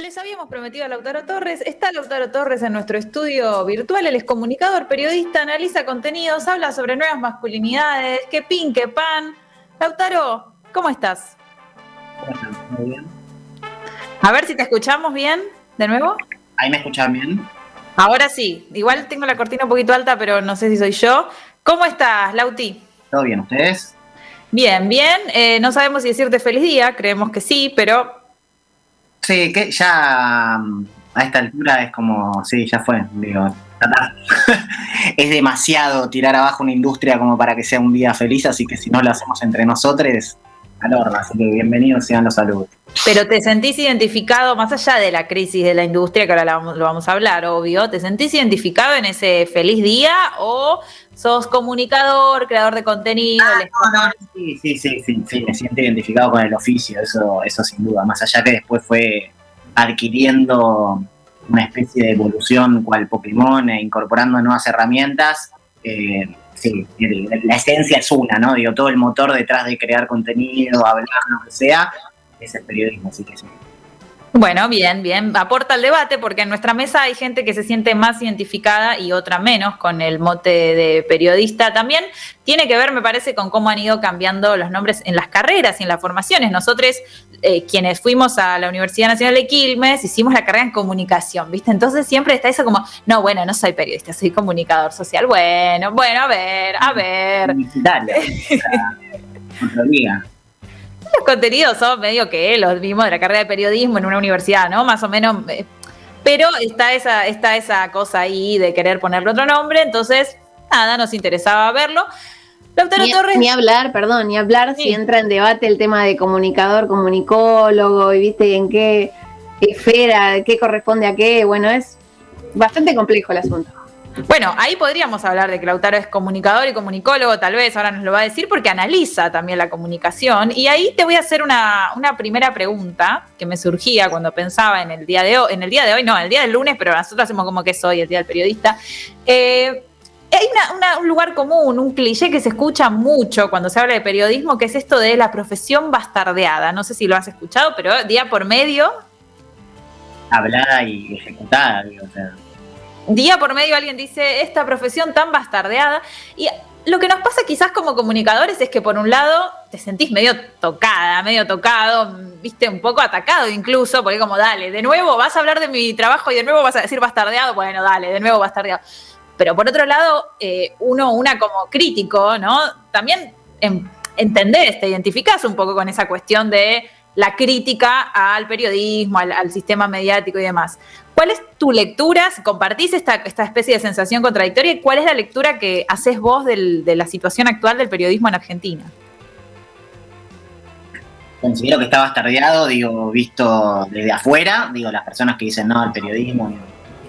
Les habíamos prometido a Lautaro Torres. Está Lautaro Torres en nuestro estudio virtual. Él es comunicador, periodista, analiza contenidos, habla sobre nuevas masculinidades, qué pin, qué pan. Lautaro, ¿cómo estás? Muy bien. A ver si te escuchamos bien, de nuevo. ¿Ahí me escuchan bien? Ahora sí. Igual tengo la cortina un poquito alta, pero no sé si soy yo. ¿Cómo estás, Lauti? Todo bien, ¿ustedes? Bien, bien. Eh, no sabemos si decirte feliz día, creemos que sí, pero Sí, que ya mm, a esta altura es como, sí, ya fue, digo, es demasiado tirar abajo una industria como para que sea un día feliz, así que si no lo hacemos entre nosotros, al así que bienvenidos sean los saludos. Pero te sentís identificado, más allá de la crisis de la industria, que ahora lo vamos a hablar, obvio, ¿te sentís identificado en ese feliz día o sos comunicador, creador de contenido? Ah, sí, sí, sí, sí, me siento identificado con el oficio, eso, eso sin duda, más allá que después fue adquiriendo una especie de evolución cual Pokémon e incorporando nuevas herramientas. Eh, sí, la esencia es una, ¿no? Digo, todo el motor detrás de crear contenido, hablar, lo que sea, es el periodismo, así que sí. Bueno, bien, bien. Aporta al debate porque en nuestra mesa hay gente que se siente más identificada y otra menos con el mote de periodista. También tiene que ver, me parece, con cómo han ido cambiando los nombres en las carreras y en las formaciones. Nosotros, eh, quienes fuimos a la Universidad Nacional de Quilmes, hicimos la carrera en comunicación, ¿viste? Entonces siempre está eso como, no, bueno, no soy periodista, soy comunicador social. Bueno, bueno, a ver, a ver. los contenidos son medio que los mismos de la carrera de periodismo en una universidad, ¿no? Más o menos. Eh, pero está esa, está esa cosa ahí de querer ponerle otro nombre, entonces, nada, nos interesaba verlo. ni, Torres. Ni hablar, perdón, ni hablar si entra en debate el tema de comunicador, comunicólogo, y viste en qué esfera, qué corresponde a qué. Bueno, es bastante complejo el asunto. Bueno, ahí podríamos hablar de que Lautaro es comunicador y comunicólogo, tal vez ahora nos lo va a decir, porque analiza también la comunicación. Y ahí te voy a hacer una, primera pregunta que me surgía cuando pensaba en el día de hoy, en el día de hoy, no, el día del lunes, pero nosotros hacemos como que soy el día del periodista. Eh, hay un lugar común, un cliché que se escucha mucho cuando se habla de periodismo, que es esto de la profesión bastardeada. No sé si lo has escuchado, pero día por medio. Hablada y ejecutada, digo, o sea día por medio alguien dice esta profesión tan bastardeada. Y lo que nos pasa quizás como comunicadores es que por un lado te sentís medio tocada, medio tocado, viste, un poco atacado incluso, porque como, dale, de nuevo vas a hablar de mi trabajo y de nuevo vas a decir bastardeado, bueno, dale, de nuevo bastardeado. Pero por otro lado, eh, uno, una como crítico, ¿no? También entendés, te identificás un poco con esa cuestión de la crítica al periodismo, al, sistema mediático y demás. ¿Cuál es tu lectura? ¿Compartís esta, especie de sensación contradictoria? ¿Y cuál es la lectura que haces vos de la situación actual del periodismo en Argentina? Considero que está bastardeado, digo, visto desde afuera, digo, las personas que dicen no, el periodismo,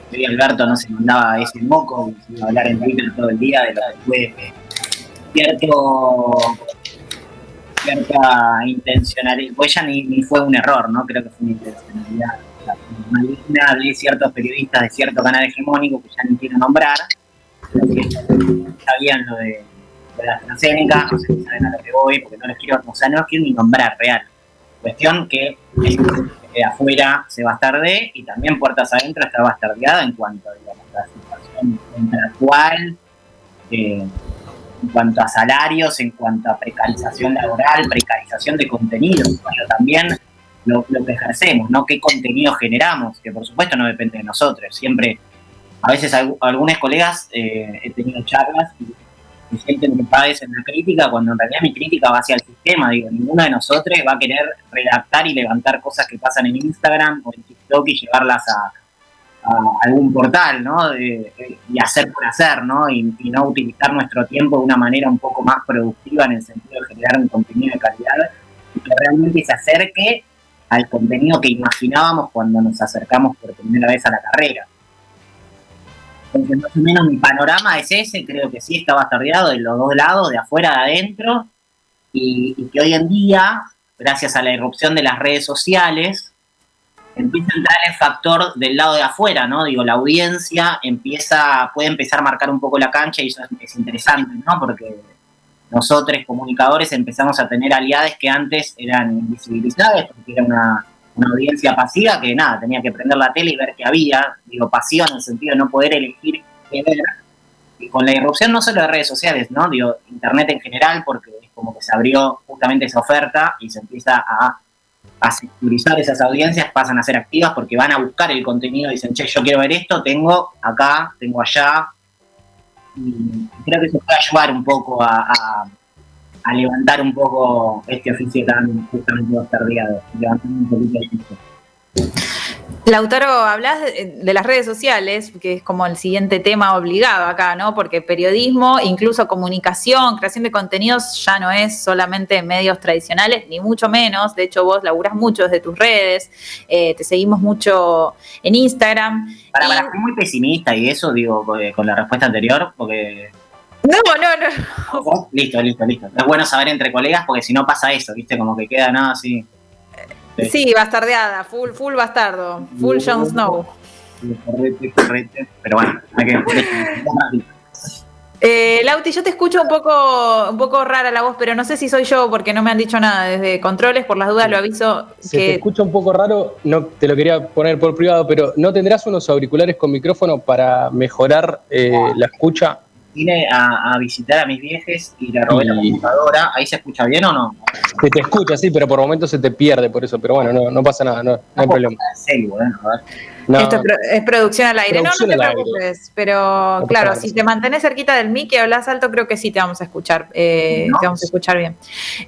y Alberto no se mandaba ese moco, y hablar en Twitter todo el día de lo que fue cierto cierta intencionalidad, pues ya ni, fue un error, ¿no? Creo que fue una intencionalidad maligna de ciertos periodistas de cierto canal hegemónico que ya ni quiero nombrar, sabían lo de, la AstraZeneca, no sé si saben a lo que voy, porque no les quiero, o sea, no los quiero ni nombrar real. Cuestión que afuera se bastarde y también puertas adentro está bastardeada en cuanto a la situación contractual, eh, en cuanto a salarios, en cuanto a precarización laboral, precarización de contenidos, pero también lo, que ejercemos, ¿no? ¿Qué contenido generamos? Que por supuesto no depende de nosotros. Siempre, a veces algunos colegas eh, he tenido charlas y, sienten que padecen la crítica cuando en realidad mi crítica va hacia el sistema. Digo, ninguno de nosotros va a querer redactar y levantar cosas que pasan en Instagram o en TikTok y llevarlas a, a algún portal, ¿no? y hacer por hacer, ¿no? Y, no utilizar nuestro tiempo de una manera un poco más productiva en el sentido de generar un contenido de calidad y que realmente se acerque al contenido que imaginábamos cuando nos acercamos por primera vez a la carrera. Entonces, más o menos mi panorama es ese, creo que sí está bastardeado de los dos lados, de afuera, de adentro, y que hoy en día, gracias a la irrupción de las redes sociales, empieza a entrar el factor del lado de afuera, ¿no? Digo, la audiencia empieza, puede empezar a marcar un poco la cancha y eso es, interesante, ¿no? Porque nosotros, comunicadores, empezamos a tener aliados que antes eran invisibilizadas, porque era una, una audiencia pasiva que nada, tenía que prender la tele y ver qué había, digo, pasiva en el sentido de no poder elegir qué ver. Y con la irrupción no solo de redes sociales, ¿no? Digo, internet en general, porque es como que se abrió justamente esa oferta y se empieza a, a securizar esas audiencias, pasan a ser activas porque van a buscar el contenido y dicen, che, yo quiero ver esto, tengo acá, tengo allá. Y creo que eso puede ayudar un poco a a levantar un poco este oficio tan justamente bastardeado, levantando un poquito el. Lautaro, hablas de, las redes sociales, que es como el siguiente tema obligado acá, ¿no? Porque periodismo, incluso comunicación, creación de contenidos ya no es solamente medios tradicionales, ni mucho menos. De hecho, vos laburás mucho desde tus redes, eh, te seguimos mucho en Instagram. Para, para, muy pesimista y eso, digo, eh, con la respuesta anterior, porque no, no, no. Listo, listo, listo. Es bueno saber entre colegas porque si no pasa eso, ¿viste? Como que queda nada así. Sí, bastardeada, full, full bastardo, full Jon Snow. Correte, correte, pero bueno, hay que. Eh, Lauti, yo te escucho un poco, un poco rara la voz, pero no sé si soy yo porque no me han dicho nada desde controles, por las dudas lo aviso. Se te escucha un poco raro, no te lo quería poner por privado, pero ¿no tendrás unos auriculares con micrófono para mejorar eh, la escucha? Vine a, visitar a mis viejes y le robé la computadora. ¿Ahí se escucha bien o no? Se te escucha, sí, pero por momentos se te pierde por eso. Pero bueno, no, no pasa nada, no, hay problema. Esto es, producción al aire. no, no te preocupes. Pero claro, si te mantienes cerquita del mic y hablas alto, creo que sí te vamos a escuchar. Eh, te vamos a escuchar bien.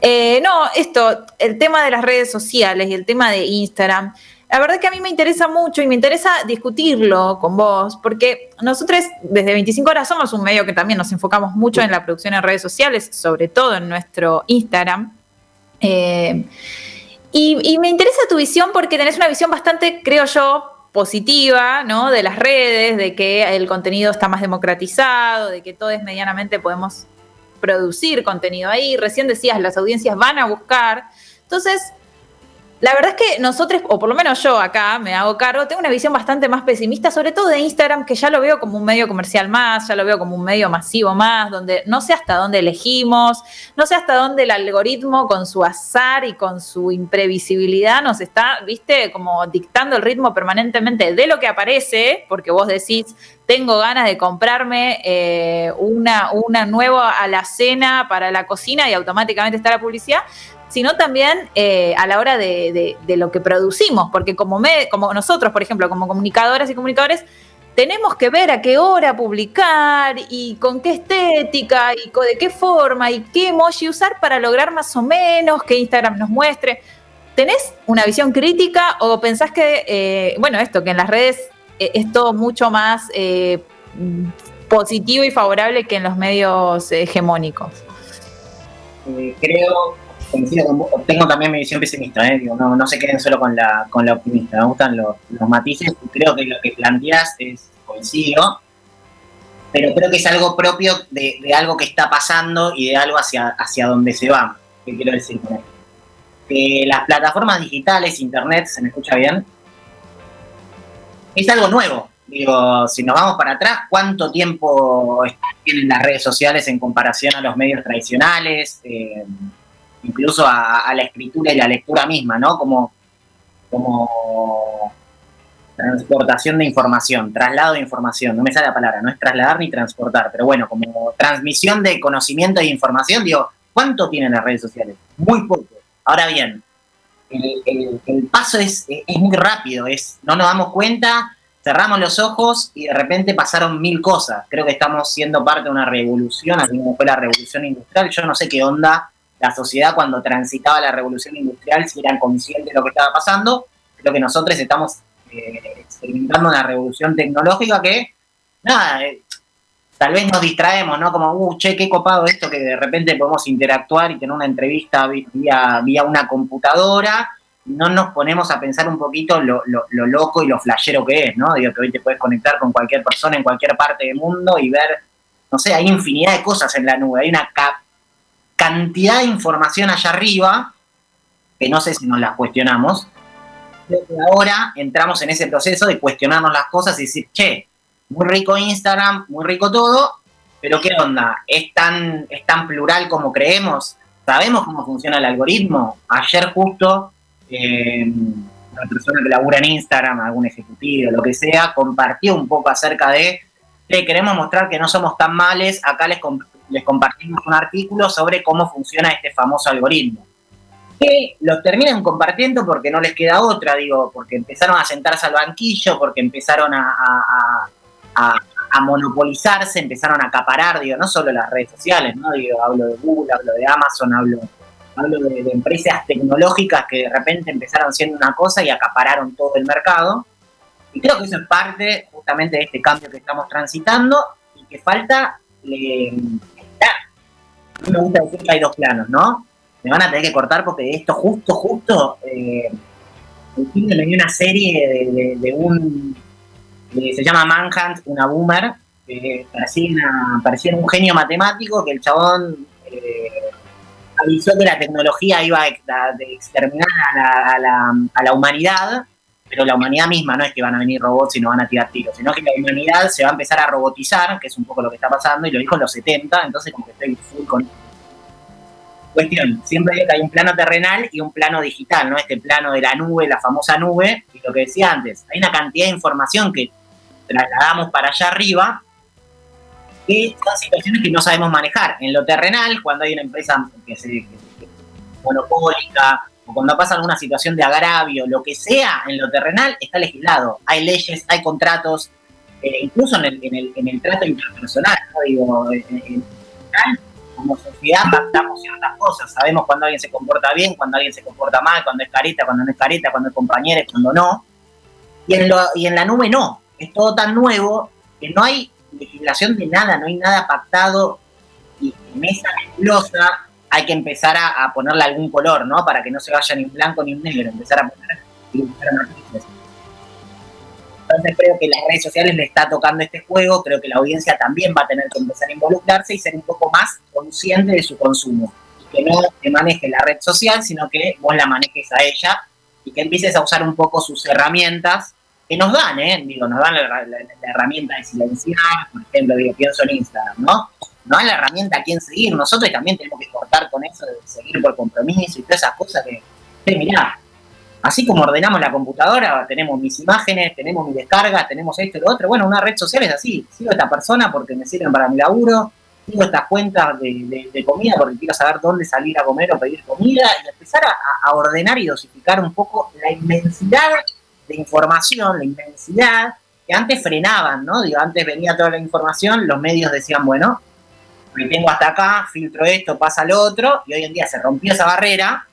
Eh, no, esto, el tema de las redes sociales y el tema de Instagram la verdad que a mí me interesa mucho y me interesa discutirlo con vos, porque nosotros desde 25 horas somos un medio que también nos enfocamos mucho en la producción en redes sociales, sobre todo en nuestro Instagram. Eh, y, me interesa tu visión porque tenés una visión bastante, creo yo, positiva, ¿no? De las redes, de que el contenido está más democratizado, de que todos medianamente podemos producir contenido ahí. Recién decías, las audiencias van a buscar. Entonces, la verdad es que nosotros, o por lo menos yo acá me hago cargo, tengo una visión bastante más pesimista, sobre todo de Instagram, que ya lo veo como un medio comercial más, ya lo veo como un medio masivo más, donde no sé hasta dónde elegimos, no sé hasta dónde el algoritmo con su azar y con su imprevisibilidad nos está, viste, como dictando el ritmo permanentemente de lo que aparece, porque vos decís, tengo ganas de comprarme eh, una, una nueva alacena para la cocina y automáticamente está la publicidad sino también eh, a la hora de, lo que producimos, porque como, nosotros, por ejemplo, como comunicadoras y comunicadores, tenemos que ver a qué hora publicar y con qué estética y de qué forma y qué emoji usar para lograr más o menos que Instagram nos muestre. ¿Tenés una visión crítica o pensás que, eh, bueno, esto, que en las redes eh, es todo mucho más positivo y favorable que en los medios hegemónicos? creo tengo también mi visión pesimista, ¿eh? no, no se queden solo con la, con la optimista, me gustan los, matices, creo que lo que planteas es coincido, pero creo que es algo propio de, algo que está pasando y de algo hacia, hacia donde se va, ¿qué quiero decir con esto? Que las plataformas digitales, internet, ¿se me escucha bien? Es algo nuevo, Digo, si nos vamos para atrás, ¿cuánto tiempo tienen las redes sociales en comparación a los medios tradicionales? Eh, incluso a, la escritura y la lectura misma, ¿no? Como, como transportación de información, traslado de información, no me sale la palabra, no es trasladar ni transportar, pero bueno, como transmisión de conocimiento e información, digo, ¿cuánto tienen las redes sociales? Muy poco. Ahora bien, el, paso es, es, muy rápido, es, no nos damos cuenta, cerramos los ojos y de repente pasaron mil cosas. Creo que estamos siendo parte de una revolución, así como fue la revolución industrial, yo no sé qué onda la sociedad cuando transitaba la revolución industrial si eran conscientes de lo que estaba pasando. Creo que nosotros estamos eh, experimentando una revolución tecnológica que, nada, eh, tal vez nos distraemos, ¿no? Como, uh, che, qué copado esto que de repente podemos interactuar y tener una entrevista vía, vía una computadora. No nos ponemos a pensar un poquito lo, loco y lo flashero que es, ¿no? Digo que hoy te puedes conectar con cualquier persona en cualquier parte del mundo y ver, no sé, hay infinidad de cosas en la nube. Hay una cap cantidad de información allá arriba, que no sé si nos las cuestionamos. Creo que ahora entramos en ese proceso de cuestionarnos las cosas y decir, che, muy rico Instagram, muy rico todo, pero ¿qué onda? ¿Es tan, es tan plural como creemos? ¿Sabemos cómo funciona el algoritmo? Ayer justo eh, una persona que labura en Instagram, algún ejecutivo, lo que sea, compartió un poco acerca de que queremos mostrar que no somos tan males, acá les, les compartimos un artículo sobre cómo funciona este famoso algoritmo. Que lo terminan compartiendo porque no les queda otra, digo, porque empezaron a sentarse al banquillo, porque empezaron a, monopolizarse, empezaron a acaparar, digo, no solo las redes sociales, ¿no? Digo, hablo de Google, hablo de Amazon, hablo hablo de, empresas tecnológicas que de repente empezaron siendo una cosa y acapararon todo el mercado. Y creo que eso es parte justamente de este cambio que estamos transitando y que falta mí me gusta decir que hay dos planos, ¿no? Me van a tener que cortar porque esto justo, justo, eh, fin de una serie de, un, se llama Manhunt, una boomer, que parecía, un genio matemático que el chabón... Eh, avisó que la tecnología iba a, exterminar a la, humanidad, pero la humanidad misma no es que van a venir robots y no van a tirar tiros, sino que la humanidad se va a empezar a robotizar, que es un poco lo que está pasando, y lo dijo en los 70, entonces como que estoy full con... Cuestión, siempre hay un plano terrenal y un plano digital, ¿no? Este plano de la nube, la famosa nube, y lo que decía antes, hay una cantidad de información que trasladamos para allá arriba, que son situaciones que no sabemos manejar. En lo terrenal, cuando hay una empresa que se monopólica, o cuando pasa alguna situación de agravio, lo que sea, en lo terrenal está legislado. Hay leyes, hay contratos, eh, incluso en el, trato interpersonal, ¿no? Digo, en, como sociedad pactamos ciertas cosas, sabemos cuando alguien se comporta bien, cuando alguien se comporta mal, cuando es careta, cuando no es careta, cuando es compañero, cuando no. Y en, lo, y en la nube no, es todo tan nuevo que no hay legislación de nada, no hay nada pactado y en esa nebulosa hay que empezar a, ponerle algún color, ¿no? Para que no se vaya ni en blanco ni en negro, empezar a poner Entonces creo que las redes sociales le está tocando este juego, creo que la audiencia también va a tener que empezar a involucrarse y ser un poco más consciente de su consumo. Que no te maneje la red social, sino que vos la manejes a ella y que empieces a usar un poco sus herramientas que nos dan, ¿eh? Digo, nos dan la, herramienta de silenciar, por ejemplo, digo, pienso en Instagram, ¿no? Nos dan la herramienta a quién seguir, nosotros también tenemos que cortar con eso de seguir por compromiso y todas esas cosas que, mirá, así como ordenamos la computadora, tenemos mis imágenes, tenemos mis descargas, tenemos esto y lo otro, bueno, una red social es así, sigo a esta persona porque me sirven para mi laburo, sigo estas cuentas de, comida porque quiero saber dónde salir a comer o pedir comida y empezar a ordenar y dosificar un poco la inmensidad de información, la inmensidad, que antes frenaban, ¿no? Digo, antes venía toda la información, los medios decían, bueno, me tengo hasta acá, filtro esto, pasa lo otro, y hoy en día se rompió esa barrera,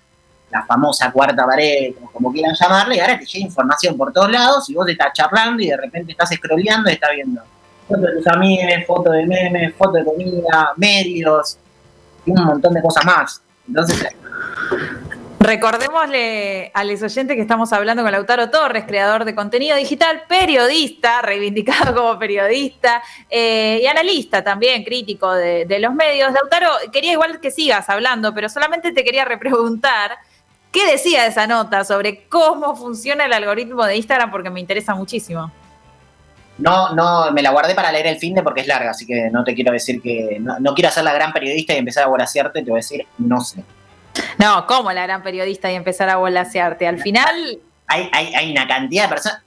la famosa cuarta pared, como, quieran llamarle, y ahora te llega información por todos lados, y vos estás charlando y de repente estás scrolleando y estás viendo fotos de tus amigos, fotos de memes, fotos de comida, medios, y un montón de cosas más. Entonces, Recordémosle a los oyentes que estamos hablando con Lautaro Torres, creador de contenido digital, periodista, reivindicado como periodista eh, y analista también, crítico de, los medios. Lautaro, quería igual que sigas hablando, pero solamente te quería repreguntar qué decía esa nota sobre cómo funciona el algoritmo de Instagram, porque me interesa muchísimo. No, no, me la guardé para leer el fin de porque es larga, así que no te quiero decir que. No, quiero ser la gran periodista y empezar a volasearte, te voy a decir, no sé. No, ¿cómo la gran periodista y empezar a volasearte? Al final. Hay, hay, una cantidad de personas.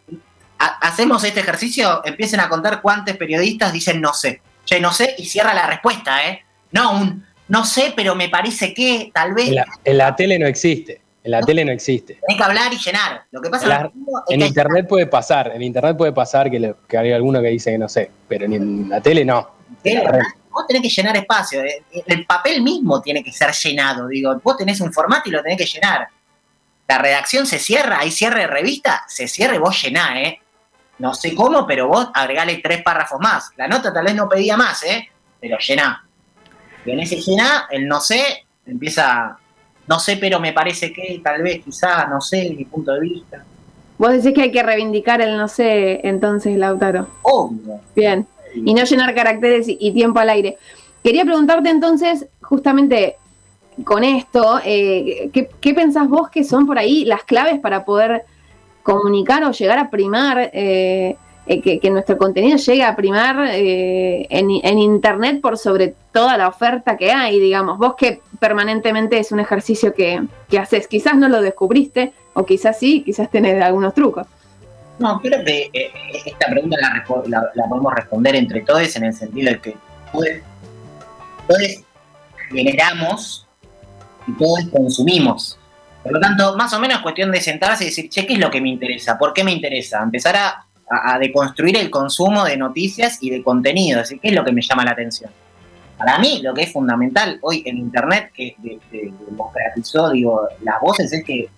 Hacemos este ejercicio, empiecen a contar cuántos periodistas dicen no sé. Che, no sé, y cierra la respuesta, ¿eh? No, un no sé, pero me parece que tal vez. En la, tele no existe. En la tele no existe. Tenés que hablar y llenar. Lo que pasa en, internet puede pasar. En internet puede pasar que, que hay alguno que dice que no sé, pero en la tele no vos tenés que llenar espacio. Eh, el papel mismo tiene que ser llenado. Digo, vos tenés un formato y lo tenés que llenar. La redacción se cierra, hay cierre de revista, se cierra y vos llená, ¿eh? No sé cómo, pero vos agregale tres párrafos más. La nota tal vez no pedía más, ¿eh? Pero llená. Y en ese llená, el no sé empieza, no sé, pero me parece que tal vez, quizás, no sé, mi punto de vista. Vos decís que hay que reivindicar el no sé, entonces, Lautaro. Obvio. Bien y no llenar caracteres y, tiempo al aire. Quería preguntarte entonces, justamente con esto, eh, ¿qué, pensás vos que son por ahí las claves para poder comunicar o llegar a primar, eh, eh, que, nuestro contenido llegue a primar en, Internet por sobre toda la oferta que hay, digamos? Vos que permanentemente es un ejercicio que, que haces, quizás no lo descubriste, O quizás sí, quizás tenés algunos trucos. No, creo que eh, esta pregunta la, podemos responder entre todos en el sentido de que todos, generamos y todos consumimos. Por lo tanto, más o menos es cuestión de sentarse y decir, che, ¿qué es lo que me interesa? ¿Por qué me interesa? Empezar a, deconstruir el consumo de noticias y de contenido. ¿qué es lo que me llama la atención? Para mí, lo que es fundamental hoy en Internet, que democratizó, digo, las voces, es que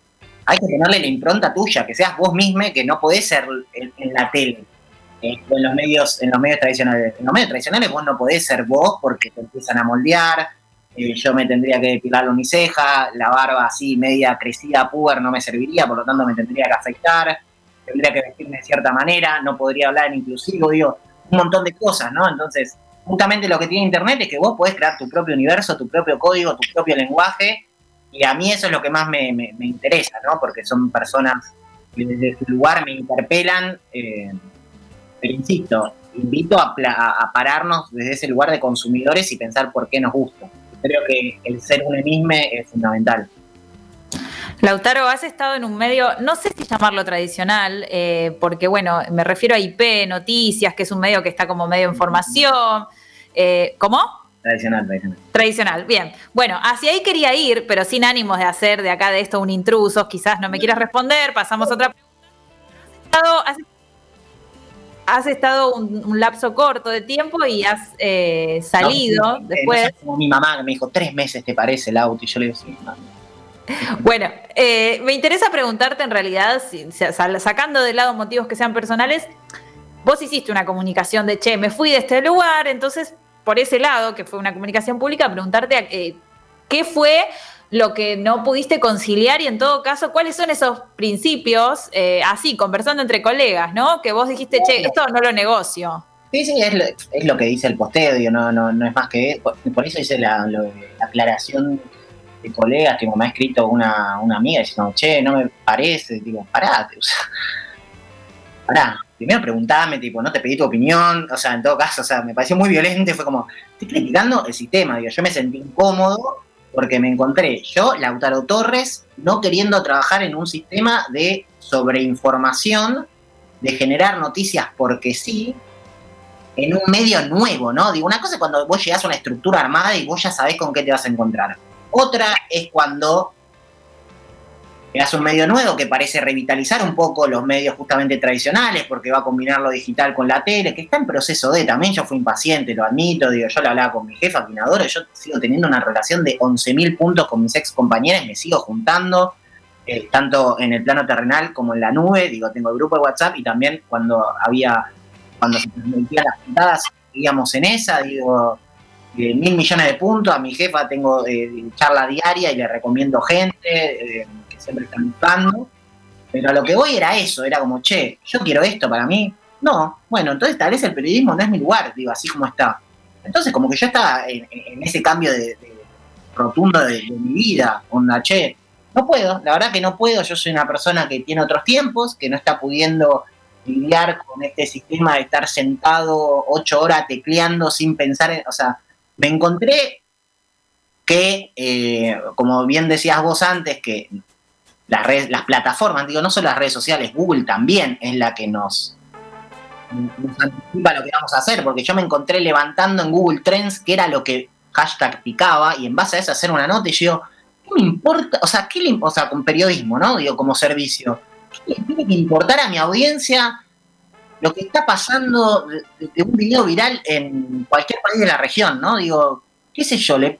hay que tenerle la impronta tuya, que seas vos misma, que no podés ser en, la tele, eh, en los medios, en los medios tradicionales. En los medios tradicionales vos no podés ser vos porque te empiezan a moldear. Eh, yo me tendría que depilar mi ceja, la barba así media crecida, puber, no me serviría, por lo tanto me tendría que afectar, tendría que vestirme de cierta manera, no podría hablar en inclusivo, digo, un montón de cosas, ¿no? Entonces, justamente lo que tiene Internet es que vos podés crear tu propio universo, tu propio código, tu propio lenguaje, y a mí eso es lo que más me, interesa, ¿no? Porque son personas que desde su lugar me interpelan, eh, pero insisto, invito a, pararnos desde ese lugar de consumidores y pensar por qué nos gusta. Creo que el ser un enisme es fundamental. Lautaro, has estado en un medio, no sé si llamarlo tradicional, eh, porque bueno, me refiero a IP, noticias, que es un medio que está como medio en formación. Eh, ¿Cómo? Tradicional, tradicional. Tradicional, bien. Bueno, hacia ahí quería ir, pero sin ánimos de hacer de acá de esto un intruso. Quizás no me quieras responder, pasamos a otra pregunta. Has estado, un, lapso corto de tiempo y has eh, salido después. como mi mamá me dijo, tres meses te parece el auto, y yo le digo, sí, Bueno, eh, me interesa preguntarte en realidad, sacando de lado motivos que sean personales, vos hiciste una comunicación de, che, me fui de este lugar, entonces por ese lado, que fue una comunicación pública, preguntarte eh, qué fue lo que no pudiste conciliar y en todo caso, cuáles son esos principios, eh, así, conversando entre colegas, ¿no? Que vos dijiste, che, esto no lo negocio. Sí, sí, es lo, que dice el posteo, no, no, no es más que... Por, eso hice la, aclaración de colegas que me ha escrito una, una amiga diciendo, che, no me parece, digo, parate, o sea, pará, primero preguntame, tipo, no te pedí tu opinión, o sea, en todo caso, o sea, me pareció muy violento, fue como, estoy criticando el sistema, digo, yo me sentí incómodo porque me encontré yo, Lautaro Torres, no queriendo trabajar en un sistema de sobreinformación, de generar noticias porque sí, en un medio nuevo, ¿no? Digo, una cosa es cuando vos llegás a una estructura armada y vos ya sabés con qué te vas a encontrar. Otra es cuando es un medio nuevo que parece revitalizar un poco los medios justamente tradicionales porque va a combinar lo digital con la tele, que está en proceso de, también. Yo fui impaciente, lo admito, digo, yo lo hablaba con mi jefa, Quinadora, yo sigo teniendo una relación de 11.000 puntos con mis ex compañeros, me sigo juntando, eh, tanto en el plano terrenal como en la nube, digo, tengo el grupo de WhatsApp y también cuando había, cuando se transmitían las pintadas, íbamos en esa, digo, eh, mil millones de puntos, a mi jefa tengo eh, charla diaria y le recomiendo gente siempre están buscando. Pero a lo que voy era eso, era como, che, yo quiero esto para mí. No, bueno, entonces tal vez el periodismo no es mi lugar, digo, así como está. Entonces como que yo estaba en, ese cambio de, rotundo de, mi vida, onda, che, no puedo, la verdad que no puedo, yo soy una persona que tiene otros tiempos, que no está pudiendo lidiar con este sistema de estar sentado ocho horas tecleando sin pensar en, o sea, me encontré que, eh, como bien decías vos antes, que las, redes, las plataformas, digo, no solo las redes sociales, Google también es la que nos, anticipa lo que vamos a hacer, porque yo me encontré levantando en Google Trends que era lo que hashtag picaba y en base a eso hacer una nota y yo, ¿qué me importa? O sea, ¿qué le, o sea, con periodismo, ¿no? Digo, como servicio, ¿qué le tiene que importar a mi audiencia lo que está pasando de, un video viral en cualquier país de la región, ¿no? Digo, qué sé yo, le,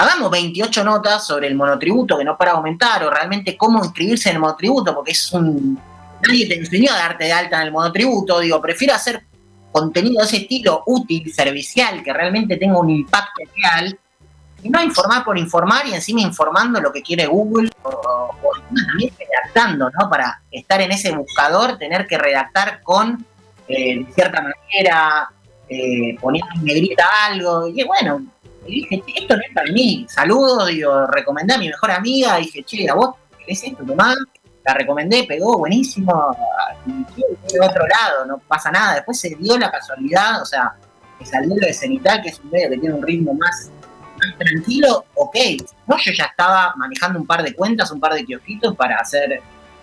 hagamos 28 notas sobre el monotributo que no para aumentar o realmente cómo inscribirse en el monotributo, porque es un... Nadie te enseñó a darte de alta en el monotributo, digo, prefiero hacer contenido de ese estilo útil, servicial, que realmente tenga un impacto real, y no informar por informar y encima informando lo que quiere Google o, también redactando, ¿no? Para estar en ese buscador, tener que redactar con, eh, cierta manera, eh, poniendo en negrita algo, y bueno, y dije, esto no es para mí. Saludos, digo, recomendé a mi mejor amiga, dije, che, a vos querés esto, tomá. La recomendé, pegó, buenísimo. De otro lado, no pasa nada. Después se dio la casualidad, o sea, que salió de Cenital, que es un medio que tiene un ritmo más, tranquilo, ok. No, yo ya estaba manejando un par de cuentas, un par de kiosquitos para hacer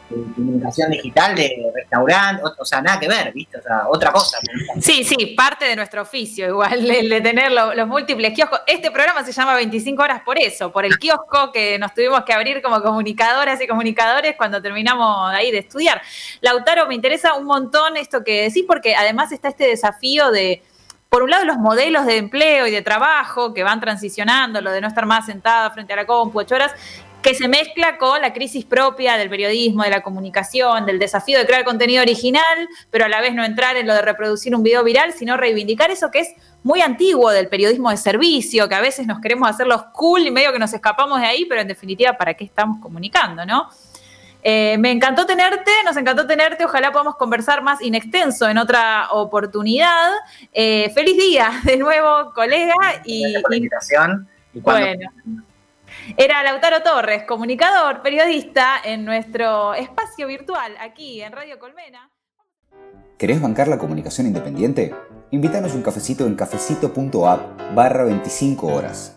comunicación digital de restaurante, o, sea, nada que ver, ¿viste? O sea, otra cosa. Sí, sí, parte de nuestro oficio, igual, el de tener los, múltiples kioscos. Este programa se llama 25 horas por eso, por el kiosco que nos tuvimos que abrir como comunicadoras y comunicadores cuando terminamos ahí de estudiar. Lautaro, me interesa un montón esto que decís, porque además está este desafío de por un lado, los modelos de empleo y de trabajo que van transicionando, lo de no estar más sentada frente a la compu ocho horas, que se mezcla con la crisis propia del periodismo, de la comunicación, del desafío de crear contenido original, pero a la vez no entrar en lo de reproducir un video viral, sino reivindicar eso que es muy antiguo del periodismo de servicio, que a veces nos queremos hacer los cool y medio que nos escapamos de ahí, pero en definitiva, ¿para qué estamos comunicando, no? Eh, me encantó tenerte, nos encantó tenerte, ojalá podamos conversar más in extenso en otra oportunidad. Eh, feliz día de nuevo, colega. Y, por la invitación. bueno. Era Lautaro Torres, comunicador, periodista en nuestro espacio virtual aquí en Radio Colmena. ¿Querés bancar la comunicación independiente? Invítanos un cafecito en cafecito.app barra 25 horas.